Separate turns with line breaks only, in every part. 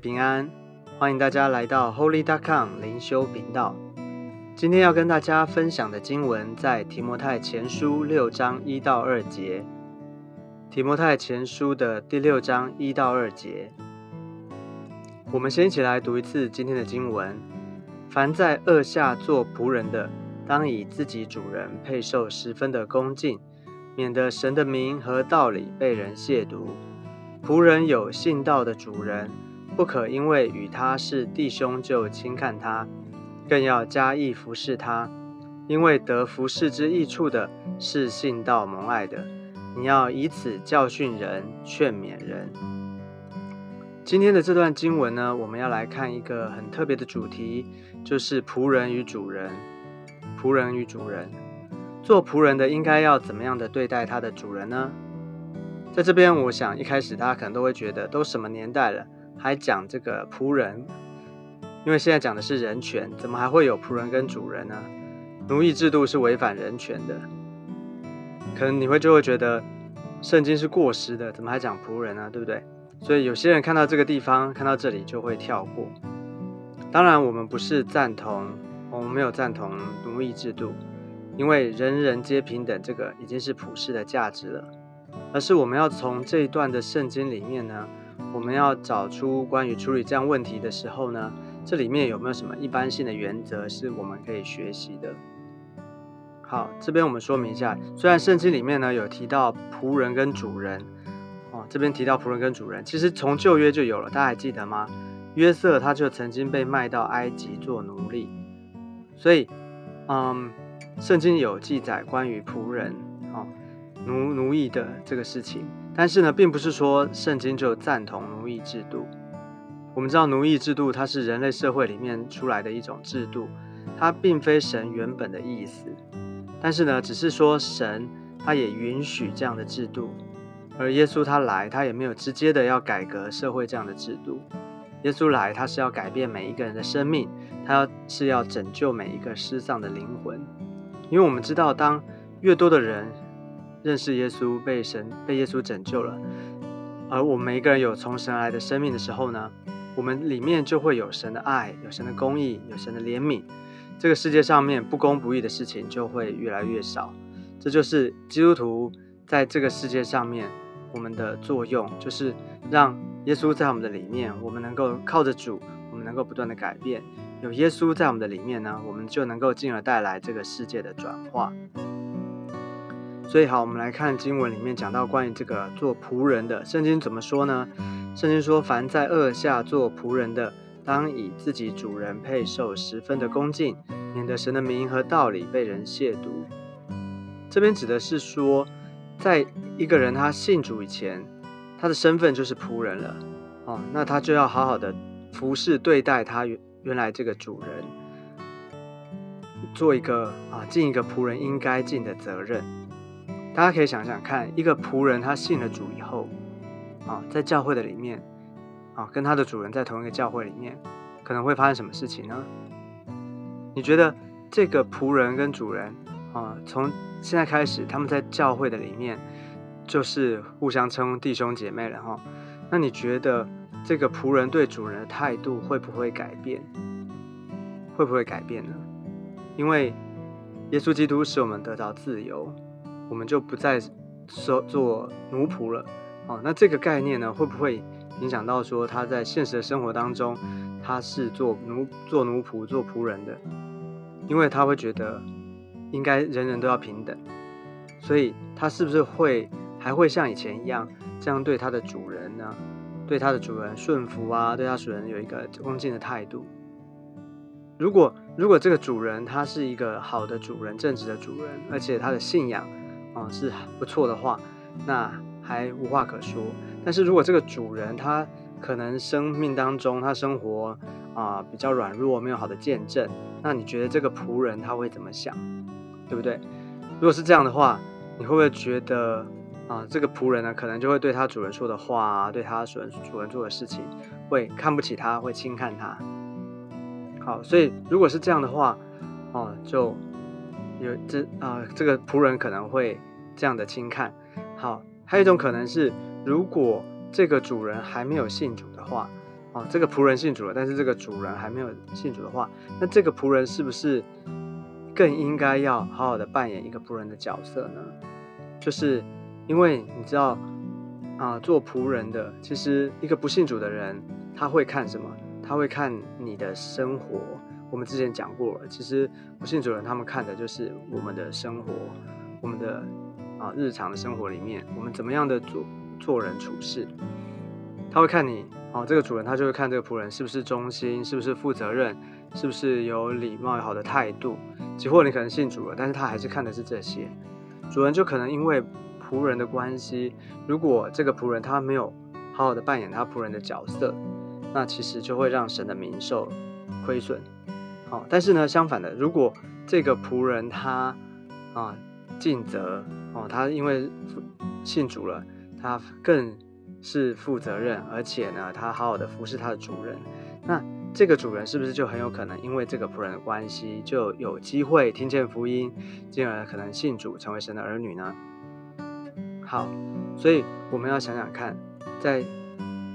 平安，欢迎大家来到 Holy.com 灵修频道。今天要跟大家分享的经文在提摩太前书六章一到二节。提摩太前书的第六章一到二节，我们先一起来读一次今天的经文。凡在恶下做仆人的，当以自己主人配受十分的恭敬，免得神的名和道理被人亵渎。仆人有信道的主人。不可因为与他是弟兄就轻看他，更要加意服侍他，因为得服侍之益处的是信道蒙爱的。你要以此教训人，劝勉人。今天的这段经文呢，我们要来看一个很特别的主题，就是仆人与主人。仆人与主人，做仆人的应该要怎么样的对待他的主人呢？在这边，我想一开始大家可能都会觉得，都什么年代了？还讲这个仆人，因为现在讲的是人权，怎么还会有仆人跟主人呢？奴役制度是违反人权的，可能你会就会觉得圣经是过时的，怎么还讲仆人呢？对不对？所以有些人看到这个地方，看到这里就会跳过。当然，我们不是赞同，我们没有赞同奴役制度，因为人人皆平等，这个已经是普世的价值了，而是我们要从这一段的圣经里面呢。我们要找出关于处理这样问题的时候呢，这里面有没有什么一般性的原则是我们可以学习的？好，这边我们说明一下，虽然圣经里面呢有提到仆人跟主人，哦，这边提到仆人跟主人，其实从旧约就有了，大家还记得吗？约瑟他就曾经被卖到埃及做奴隶，所以，嗯，圣经有记载关于仆人，哦，奴奴役的这个事情。但是呢，并不是说圣经就赞同奴役制度。我们知道奴役制度它是人类社会里面出来的一种制度，它并非神原本的意思。但是呢，只是说神他也允许这样的制度，而耶稣他来，他也没有直接的要改革社会这样的制度。耶稣来，他是要改变每一个人的生命，他要是要拯救每一个失丧的灵魂。因为我们知道，当越多的人。认识耶稣，被神被耶稣拯救了，而我们每一个人有从神来的生命的时候呢，我们里面就会有神的爱，有神的公义，有神的怜悯。这个世界上面不公不义的事情就会越来越少。这就是基督徒在这个世界上面我们的作用，就是让耶稣在我们的里面，我们能够靠着主，我们能够不断的改变。有耶稣在我们的里面呢，我们就能够进而带来这个世界的转化。所以好，我们来看经文里面讲到关于这个做仆人的，圣经怎么说呢？圣经说：“凡在恶下做仆人的，当以自己主人配受十分的恭敬，免得神的名和道理被人亵渎。”这边指的是说，在一个人他信主以前，他的身份就是仆人了哦，那他就要好好的服侍对待他原原来这个主人，做一个啊尽一个仆人应该尽的责任。大家可以想想看，一个仆人他信了主以后，啊，在教会的里面，啊，跟他的主人在同一个教会里面，可能会发生什么事情呢？你觉得这个仆人跟主人，啊，从现在开始，他们在教会的里面就是互相称弟兄姐妹了哈？那你觉得这个仆人对主人的态度会不会改变？会不会改变呢？因为耶稣基督使我们得到自由。我们就不再说做奴仆了，哦，那这个概念呢，会不会影响到说他在现实的生活当中，他是做奴、做奴仆、做仆人的？因为他会觉得应该人人都要平等，所以他是不是会还会像以前一样这样对他的主人呢？对他的主人顺服啊，对他主人有一个恭敬的态度？如果如果这个主人他是一个好的主人、正直的主人，而且他的信仰，啊，是不错的话，那还无话可说。但是如果这个主人他可能生命当中他生活啊比较软弱，没有好的见证，那你觉得这个仆人他会怎么想，对不对？如果是这样的话，你会不会觉得啊这个仆人呢可能就会对他主人说的话，对他主人主人做的事情会看不起他，会轻看他？好，所以如果是这样的话，哦就。有这啊，这个仆人可能会这样的轻看。好，还有一种可能是，如果这个主人还没有信主的话，哦，这个仆人信主了，但是这个主人还没有信主的话，那这个仆人是不是更应该要好好的扮演一个仆人的角色呢？就是因为你知道啊，做仆人的其实一个不信主的人，他会看什么？他会看你的生活。我们之前讲过了，其实不信主人他们看的就是我们的生活，我们的啊日常的生活里面，我们怎么样的做做人处事。他会看你哦，这个主人他就会看这个仆人是不是忠心，是不是负责任，是不是有礼貌、有好的态度。即或你可能信主了，但是他还是看的是这些。主人就可能因为仆人的关系，如果这个仆人他没有好好的扮演他仆人的角色，那其实就会让神的名受亏损。好，但是呢，相反的，如果这个仆人他啊尽责哦，他因为信主了，他更。是负责任，而且呢，他好好的服侍他的主人。那这个主人是不是就很有可能因为这个仆人的关系，就有机会听见福音，进而可能信主，成为神的儿女呢？好，所以我们要想想看，在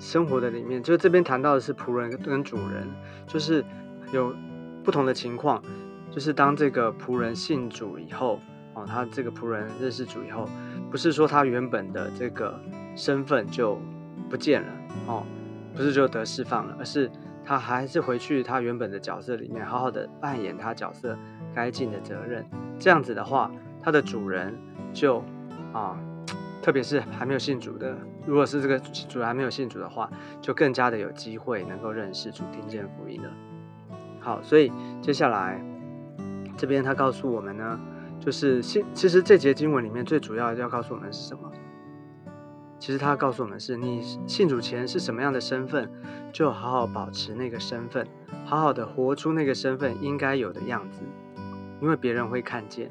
生活的里面，就这边谈到的是仆人跟主人，就是有不同的情况，就是当这个仆人信主以后，哦，他这个仆人认识主以后，不是说他原本的这个。身份就不见了哦，不是就得释放了，而是他还是回去他原本的角色里面，好好的扮演他角色该尽的责任。这样子的话，他的主人就啊，特别是还没有信主的，如果是这个主人还没有信主的话，就更加的有机会能够认识主、听见福音了。好，所以接下来这边他告诉我们呢，就是信，其实这节经文里面最主要要告诉我们是什么？其实他告诉我们，是你信主前是什么样的身份，就好好保持那个身份，好好的活出那个身份应该有的样子，因为别人会看见，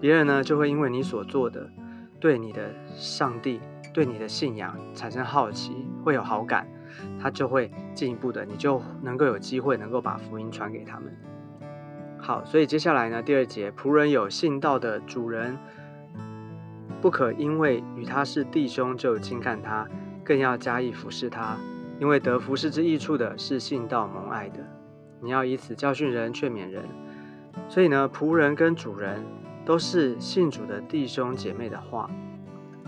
别人呢就会因为你所做的，对你的上帝，对你的信仰产生好奇，会有好感，他就会进一步的，你就能够有机会能够把福音传给他们。好，所以接下来呢，第二节，仆人有信道的主人。不可因为与他是弟兄就轻看他，更要加以服侍他，因为得服侍之益处的是信道蒙爱的。你要以此教训人，劝勉人。所以呢，仆人跟主人都是信主的弟兄姐妹的话，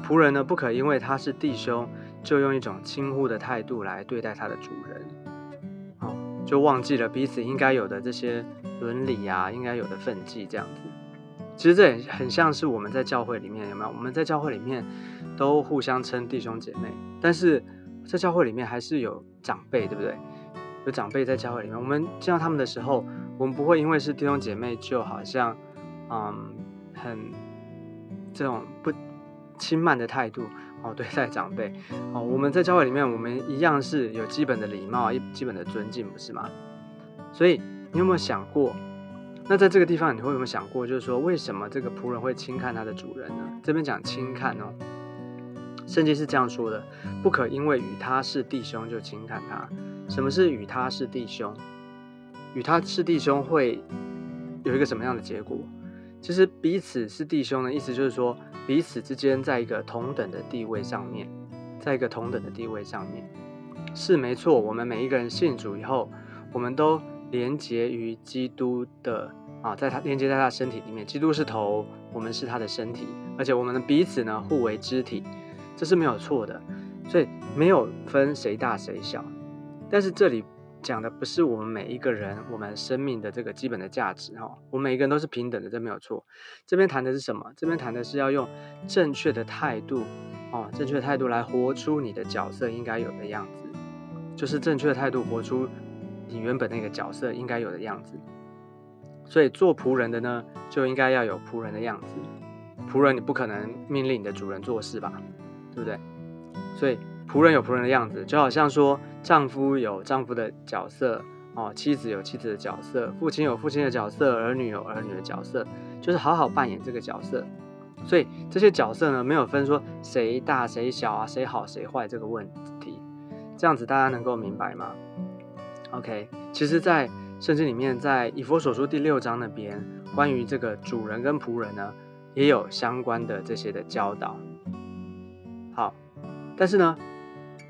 仆人呢不可因为他是弟兄，就用一种轻忽的态度来对待他的主人，哦，就忘记了彼此应该有的这些伦理啊，应该有的分际这样子。其实这也很像是我们在教会里面有没有？我们在教会里面都互相称弟兄姐妹，但是在教会里面还是有长辈，对不对？有长辈在教会里面，我们见到他们的时候，我们不会因为是弟兄姐妹就好像嗯很这种不轻慢的态度哦对待长辈哦。我们在教会里面，我们一样是有基本的礼貌、一基本的尊敬，不是吗？所以你有没有想过？那在这个地方，你会有没有想过，就是说，为什么这个仆人会轻看他的主人呢？这边讲轻看哦，圣经是这样说的：不可因为与他是弟兄就轻看他。什么是与他是弟兄？与他是弟兄会有一个什么样的结果？其实彼此是弟兄的意思就是说，彼此之间在一个同等的地位上面，在一个同等的地位上面是没错。我们每一个人信主以后，我们都。连接于基督的啊，在他连接在他身体里面，基督是头，我们是他的身体，而且我们的彼此呢互为肢体，这是没有错的，所以没有分谁大谁小。但是这里讲的不是我们每一个人我们生命的这个基本的价值哈，我们每一个人都是平等的，这没有错。这边谈的是什么？这边谈的是要用正确的态度哦，正确的态度来活出你的角色应该有的样子，就是正确的态度活出。你原本那个角色应该有的样子，所以做仆人的呢，就应该要有仆人的样子。仆人你不可能命令你的主人做事吧，对不对？所以仆人有仆人的样子，就好像说丈夫有丈夫的角色哦，妻子有妻子的角色，父亲有父亲的角色，儿女有儿女的角色，就是好好扮演这个角色。所以这些角色呢，没有分说谁大谁小啊，谁好谁坏这个问题。这样子大家能够明白吗？OK，其实，在圣经里面，在以佛所书第六章那边，关于这个主人跟仆人呢，也有相关的这些的教导。好，但是呢，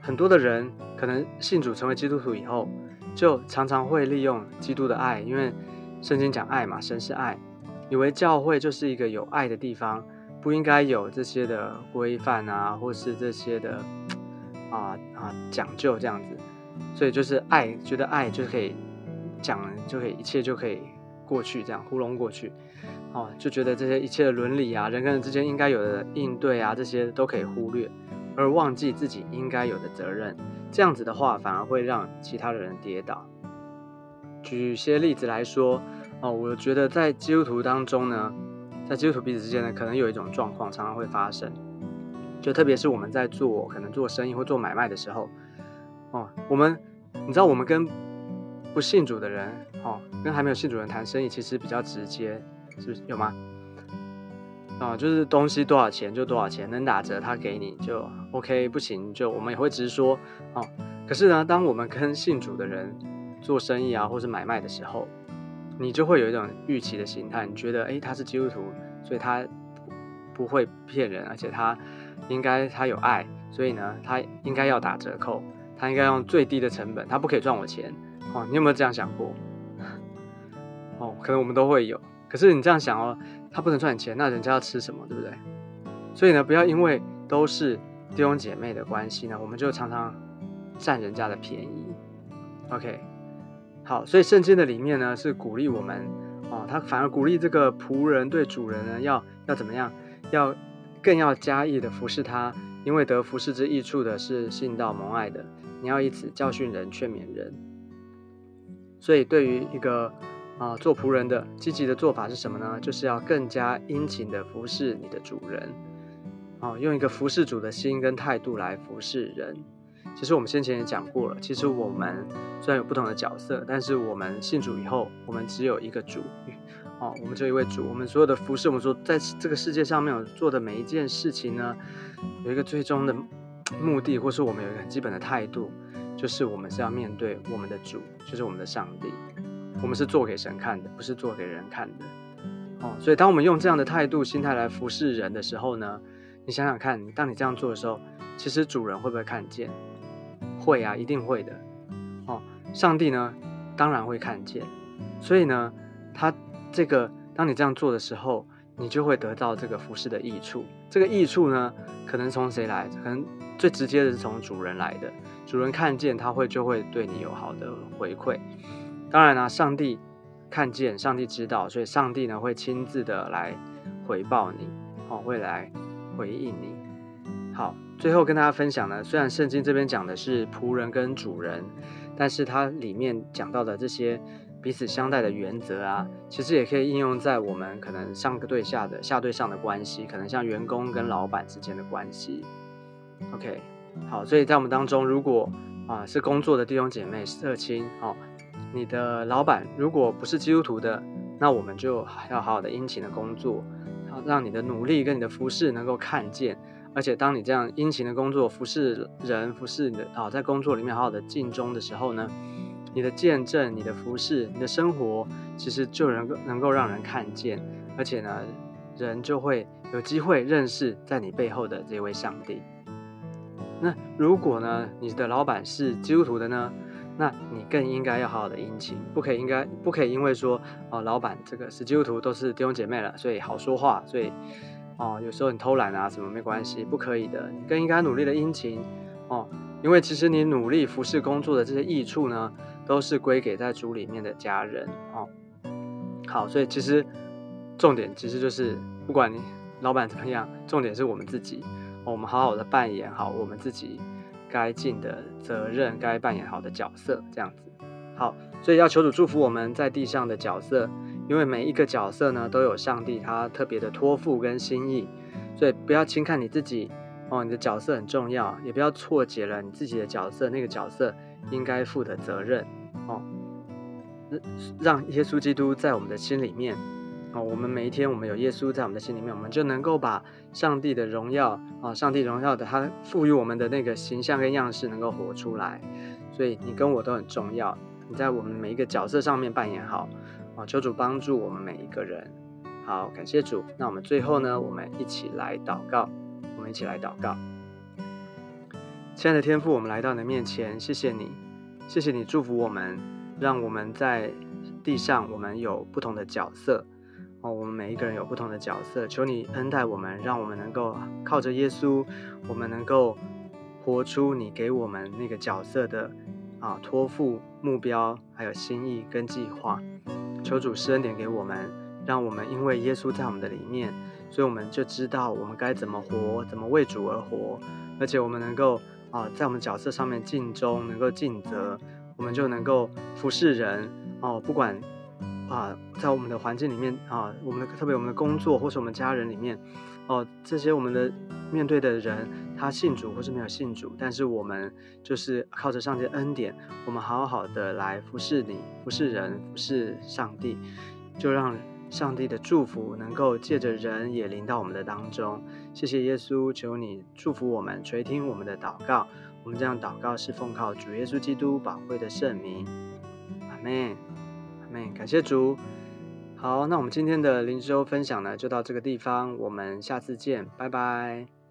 很多的人可能信主成为基督徒以后，就常常会利用基督的爱，因为圣经讲爱嘛，神是爱，以为教会就是一个有爱的地方，不应该有这些的规范啊，或是这些的啊啊讲究这样子，所以就是爱，觉得爱就是可以讲，就可以一切就可以过去，这样糊弄过去，哦，就觉得这些一切的伦理啊，人跟人之间应该有的应对啊，这些都可以忽略。而忘记自己应该有的责任，这样子的话，反而会让其他的人跌倒。举些例子来说，哦，我觉得在基督徒当中呢，在基督徒彼此之间呢，可能有一种状况常常会发生，就特别是我们在做可能做生意或做买卖的时候，哦，我们你知道，我们跟不信主的人，哦，跟还没有信主人谈生意，其实比较直接，是不是有吗？啊，就是东西多少钱就多少钱，能打折他给你就 OK，不行就我们也会直说哦。可是呢，当我们跟信主的人做生意啊，或是买卖的时候，你就会有一种预期的心态，你觉得诶，他是基督徒，所以他不会骗人，而且他应该他有爱，所以呢，他应该要打折扣，他应该用最低的成本，他不可以赚我钱哦。你有没有这样想过？哦，可能我们都会有。可是你这样想哦。他不能赚你钱，那人家要吃什么，对不对？所以呢，不要因为都是弟兄姐妹的关系呢，我们就常常占人家的便宜。OK，好，所以圣经的里面呢是鼓励我们哦，他反而鼓励这个仆人对主人呢要要怎么样，要更要加意的服侍他，因为得服侍之益处的是信道蒙爱的，你要以此教训人，劝勉人。所以对于一个。啊，做仆人的积极的做法是什么呢？就是要更加殷勤的服侍你的主人，啊，用一个服侍主的心跟态度来服侍人。其实我们先前也讲过了，其实我们虽然有不同的角色，但是我们信主以后，我们只有一个主，哦，我们只有一位主。我们所有的服侍，我们说在这个世界上面有做的每一件事情呢，有一个最终的目的，或是我们有一个很基本的态度，就是我们是要面对我们的主，就是我们的上帝。我们是做给神看的，不是做给人看的，哦，所以当我们用这样的态度、心态来服侍人的时候呢，你想想看，当你这样做的时候，其实主人会不会看见？会啊，一定会的，哦，上帝呢，当然会看见，所以呢，他这个当你这样做的时候，你就会得到这个服侍的益处。这个益处呢，可能从谁来？可能最直接的是从主人来的，主人看见他会就会对你有好的回馈。当然呢，上帝看见，上帝知道，所以上帝呢会亲自的来回报你，哦，会来回应你。好，最后跟大家分享呢，虽然圣经这边讲的是仆人跟主人，但是它里面讲到的这些彼此相待的原则啊，其实也可以应用在我们可能上个对下的下对上的关系，可能像员工跟老板之间的关系。OK，好，所以在我们当中，如果啊是工作的弟兄姐妹、社亲，哦。你的老板如果不是基督徒的，那我们就要好好的殷勤的工作，好让你的努力跟你的服饰能够看见。而且当你这样殷勤的工作，服侍人，服侍你的啊，在工作里面好好的尽忠的时候呢，你的见证、你的服饰、你的生活，其实就能够能够让人看见。而且呢，人就会有机会认识在你背后的这位上帝。那如果呢，你的老板是基督徒的呢？那你更应该要好好的殷勤，不可以应该不可以因为说哦，老板这个是基督徒都是弟兄姐妹了，所以好说话，所以哦有时候你偷懒啊什么没关系，不可以的，你更应该努力的殷勤哦，因为其实你努力服侍工作的这些益处呢，都是归给在主里面的家人哦。好，所以其实重点其实就是不管你老板怎么样，重点是我们自己，我们好好的扮演好我们自己。该尽的责任，该扮演好的角色，这样子好，所以要求主祝福我们在地上的角色，因为每一个角色呢都有上帝他特别的托付跟心意，所以不要轻看你自己哦，你的角色很重要，也不要错解了你自己的角色，那个角色应该负的责任哦，让耶稣基督在我们的心里面。哦，我们每一天，我们有耶稣在我们的心里面，我们就能够把上帝的荣耀啊，上帝荣耀的他赋予我们的那个形象跟样式能够活出来。所以你跟我都很重要，你在我们每一个角色上面扮演好啊，求主帮助我们每一个人。好，感谢主。那我们最后呢，我们一起来祷告，我们一起来祷告。亲爱的天父，我们来到你的面前，谢谢你，谢谢你祝福我们，让我们在地上，我们有不同的角色哦，我们每一个人有不同的角色，求你恩待我们，让我们能够靠着耶稣，我们能够活出你给我们那个角色的啊托付目标，还有心意跟计划。求主施恩典给我们，让我们因为耶稣在我们的里面，所以我们就知道我们该怎么活，怎么为主而活，而且我们能够啊，在我们角色上面尽忠，能够尽责，我们就能够服侍人哦。不管啊，在我们的环境里面啊，我们的特别我们的工作或是我们家人里面哦，这些我们的面对的人，他信主或是没有信主，但是我们就是靠着上帝恩典，我们好好的来服侍你，服侍人，服侍上帝，就让。上帝的祝福能够借着人也临到我们的当中，谢谢耶稣，求你祝福我们，垂听我们的祷告。我们这样祷告是奉靠主耶稣基督宝贵的圣名，阿门，阿门。感谢主。好，那我们今天的灵修分享呢，就到这个地方，我们下次见，拜拜。